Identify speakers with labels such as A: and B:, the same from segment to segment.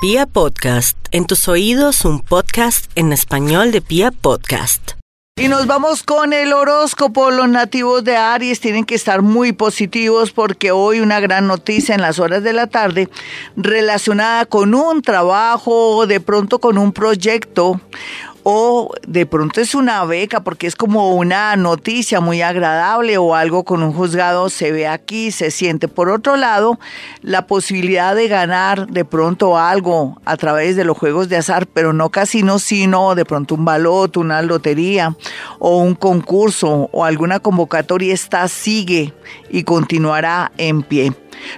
A: Pia Podcast, en tus oídos un podcast en español de Pia Podcast.
B: Y nos vamos con el horóscopo. Los nativos de Aries tienen que estar muy positivos porque hoy una gran noticia en las horas de la tarde relacionada con un trabajo, de pronto con un proyecto o de pronto es una beca porque es como una noticia muy agradable o algo con un juzgado se ve aquí, se siente. Por otro lado, la posibilidad de ganar de pronto algo a través de los juegos de azar, pero no casinos, sino de pronto un baloto, una lotería o un concurso o alguna convocatoria, esta sigue y continuará en pie.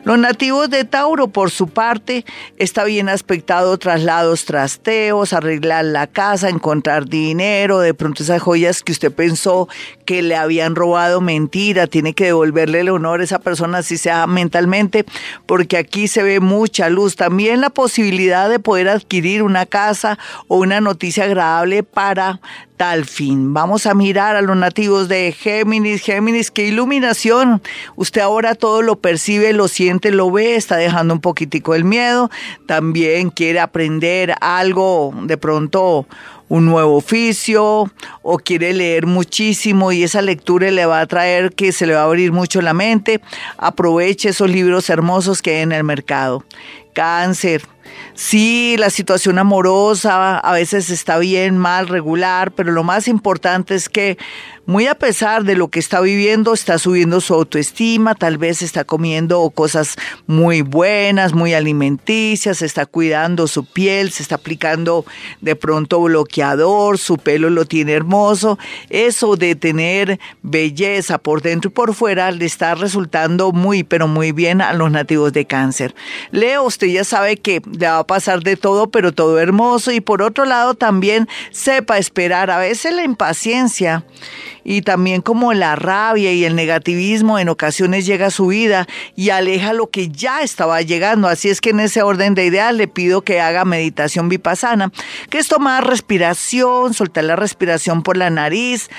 B: Los nativos de Tauro, por su parte, está bien aspectado traslados, trasteos, arreglar la casa, encontrar dinero, de pronto esas joyas que usted pensó que le habían robado, mentira, tiene que devolverle el honor a esa persona, así sea mentalmente, porque aquí se ve mucha luz. También la posibilidad de poder adquirir una casa o una noticia agradable para tal fin. Vamos a mirar a los nativos de Géminis. Géminis, qué iluminación. Usted ahora todo lo percibe, lo siente, lo ve, está dejando un poquitico el miedo. También quiere aprender algo, de pronto un nuevo oficio o quiere leer muchísimo y esa lectura le va a traer que se le va a abrir mucho la mente. Aproveche esos libros hermosos que hay en el mercado. Cáncer Sí, la situación amorosa a veces está bien, mal, regular, pero lo más importante es que muy a pesar de lo que está viviendo, está subiendo su autoestima, tal vez está comiendo cosas muy buenas, muy alimenticias, está cuidando su piel, se está aplicando de pronto bloqueador, su pelo lo tiene hermoso. Eso de tener belleza por dentro y por fuera le está resultando muy, pero muy bien a los nativos de cáncer. Leo, usted ya sabe que le va a pasar de todo, pero todo hermoso. Y por otro lado, también sepa esperar. A veces la impaciencia y también como la rabia y el negativismo en ocasiones llega a su vida y aleja lo que ya estaba llegando. Así es que en ese orden de ideas le pido que haga meditación vipassana, que es tomar respiración, soltar la respiración por la nariz,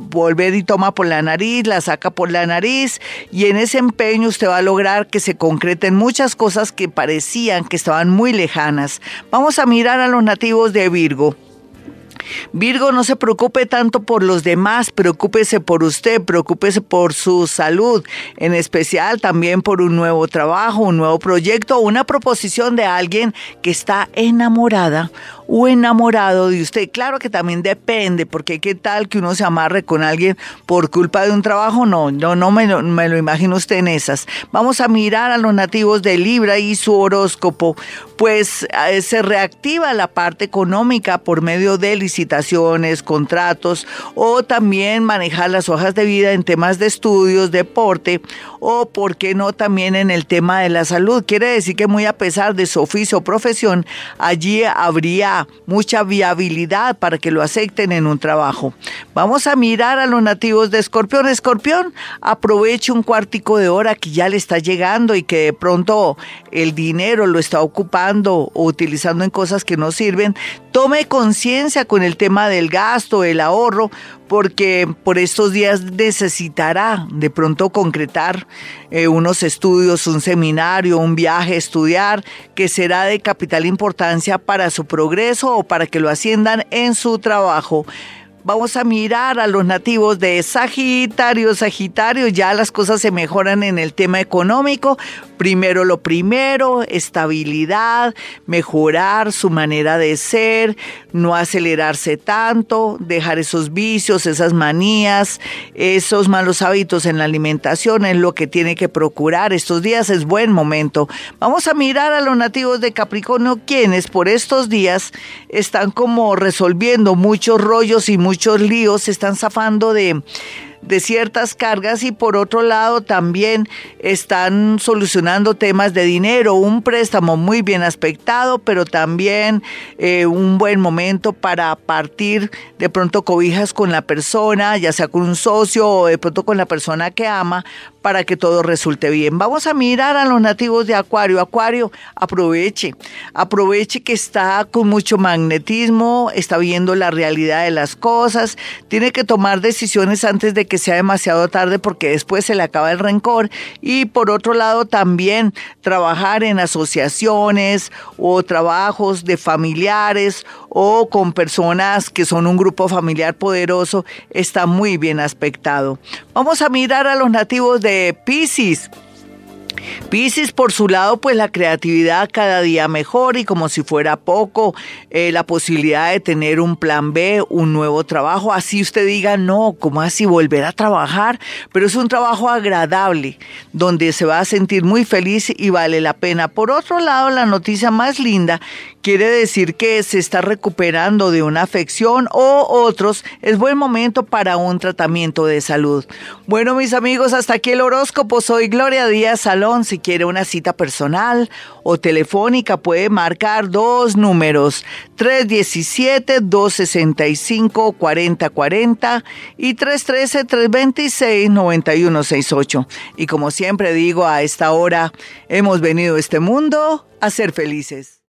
B: volver y toma por la nariz, la saca por la nariz y en ese empeño usted va a lograr que se concreten muchas cosas que parecían que estaban muy lejanas. Vamos a mirar a los nativos de Virgo. Virgo, no se preocupe tanto por los demás, preocúpese por usted, preocúpese por su salud, en especial también por un nuevo trabajo, un nuevo proyecto, una proposición de alguien que está enamorada o enamorado de usted. Claro que también depende, porque qué tal que uno se amarre con alguien por culpa de un trabajo. No, no, no me, lo, imagino usted en esas. Vamos a mirar a los nativos de Libra y su horóscopo. Pues eh, se reactiva la parte económica por medio de licitaciones, contratos o también manejar las hojas de vida en temas de estudios, deporte o, por qué no, también en el tema de la salud. Quiere decir que muy a pesar de su oficio o profesión, allí habría mucha viabilidad para que lo acepten en un trabajo. Vamos a mirar a los nativos de Escorpión. Escorpión, aproveche un cuartico de hora que ya le está llegando y que de pronto el dinero lo está ocupando o utilizando en cosas que no sirven. Tome conciencia con el tema del gasto, el ahorro, porque por estos días necesitará de pronto concretar eh, unos estudios, un seminario, un viaje, estudiar, que será de capital importancia para su progreso o para que lo asciendan en su trabajo. Vamos a mirar a los nativos de Sagitario. Sagitario, ya las cosas se mejoran en el tema económico. Primero lo primero, estabilidad, mejorar su manera de ser, no acelerarse tanto, dejar esos vicios, esas manías, esos malos hábitos en la alimentación es lo que tiene que procurar. Estos días es buen momento. Vamos a mirar a los nativos de Capricornio, quienes por estos días están como resolviendo muchos rollos y muchos líos, se están zafando de de ciertas cargas y por otro lado también están solucionando temas de dinero, un préstamo muy bien aspectado, pero también eh, un buen momento para partir de pronto cobijas con la persona, ya sea con un socio o de pronto con la persona que ama, para que todo resulte bien. Vamos a mirar a los nativos de Acuario. Acuario, aproveche, aproveche que está con mucho magnetismo, está viendo la realidad de las cosas, tiene que tomar decisiones antes de que sea demasiado tarde porque después se le acaba el rencor. Y por otro lado también trabajar en asociaciones o trabajos de familiares o con personas que son un grupo familiar poderoso está muy bien aspectado. Vamos a mirar a los nativos de Pisces. Piscis, por su lado, pues la creatividad cada día mejor y como si fuera poco, eh, la posibilidad de tener un plan B, un nuevo trabajo. Así usted diga, no, ¿cómo así volver a trabajar? Pero es un trabajo agradable, donde se va a sentir muy feliz y vale la pena. Por otro lado, la noticia más linda quiere decir que se está recuperando de una afección o otros, es buen momento para un tratamiento de salud. Bueno, mis amigos, hasta aquí el horóscopo. Soy Gloria Díaz Salón. Si quiere una cita personal o telefónica, puede marcar dos números, 317-265-4040 y 313-326-9168. Y como siempre digo, a esta hora hemos venido a este mundo a ser felices.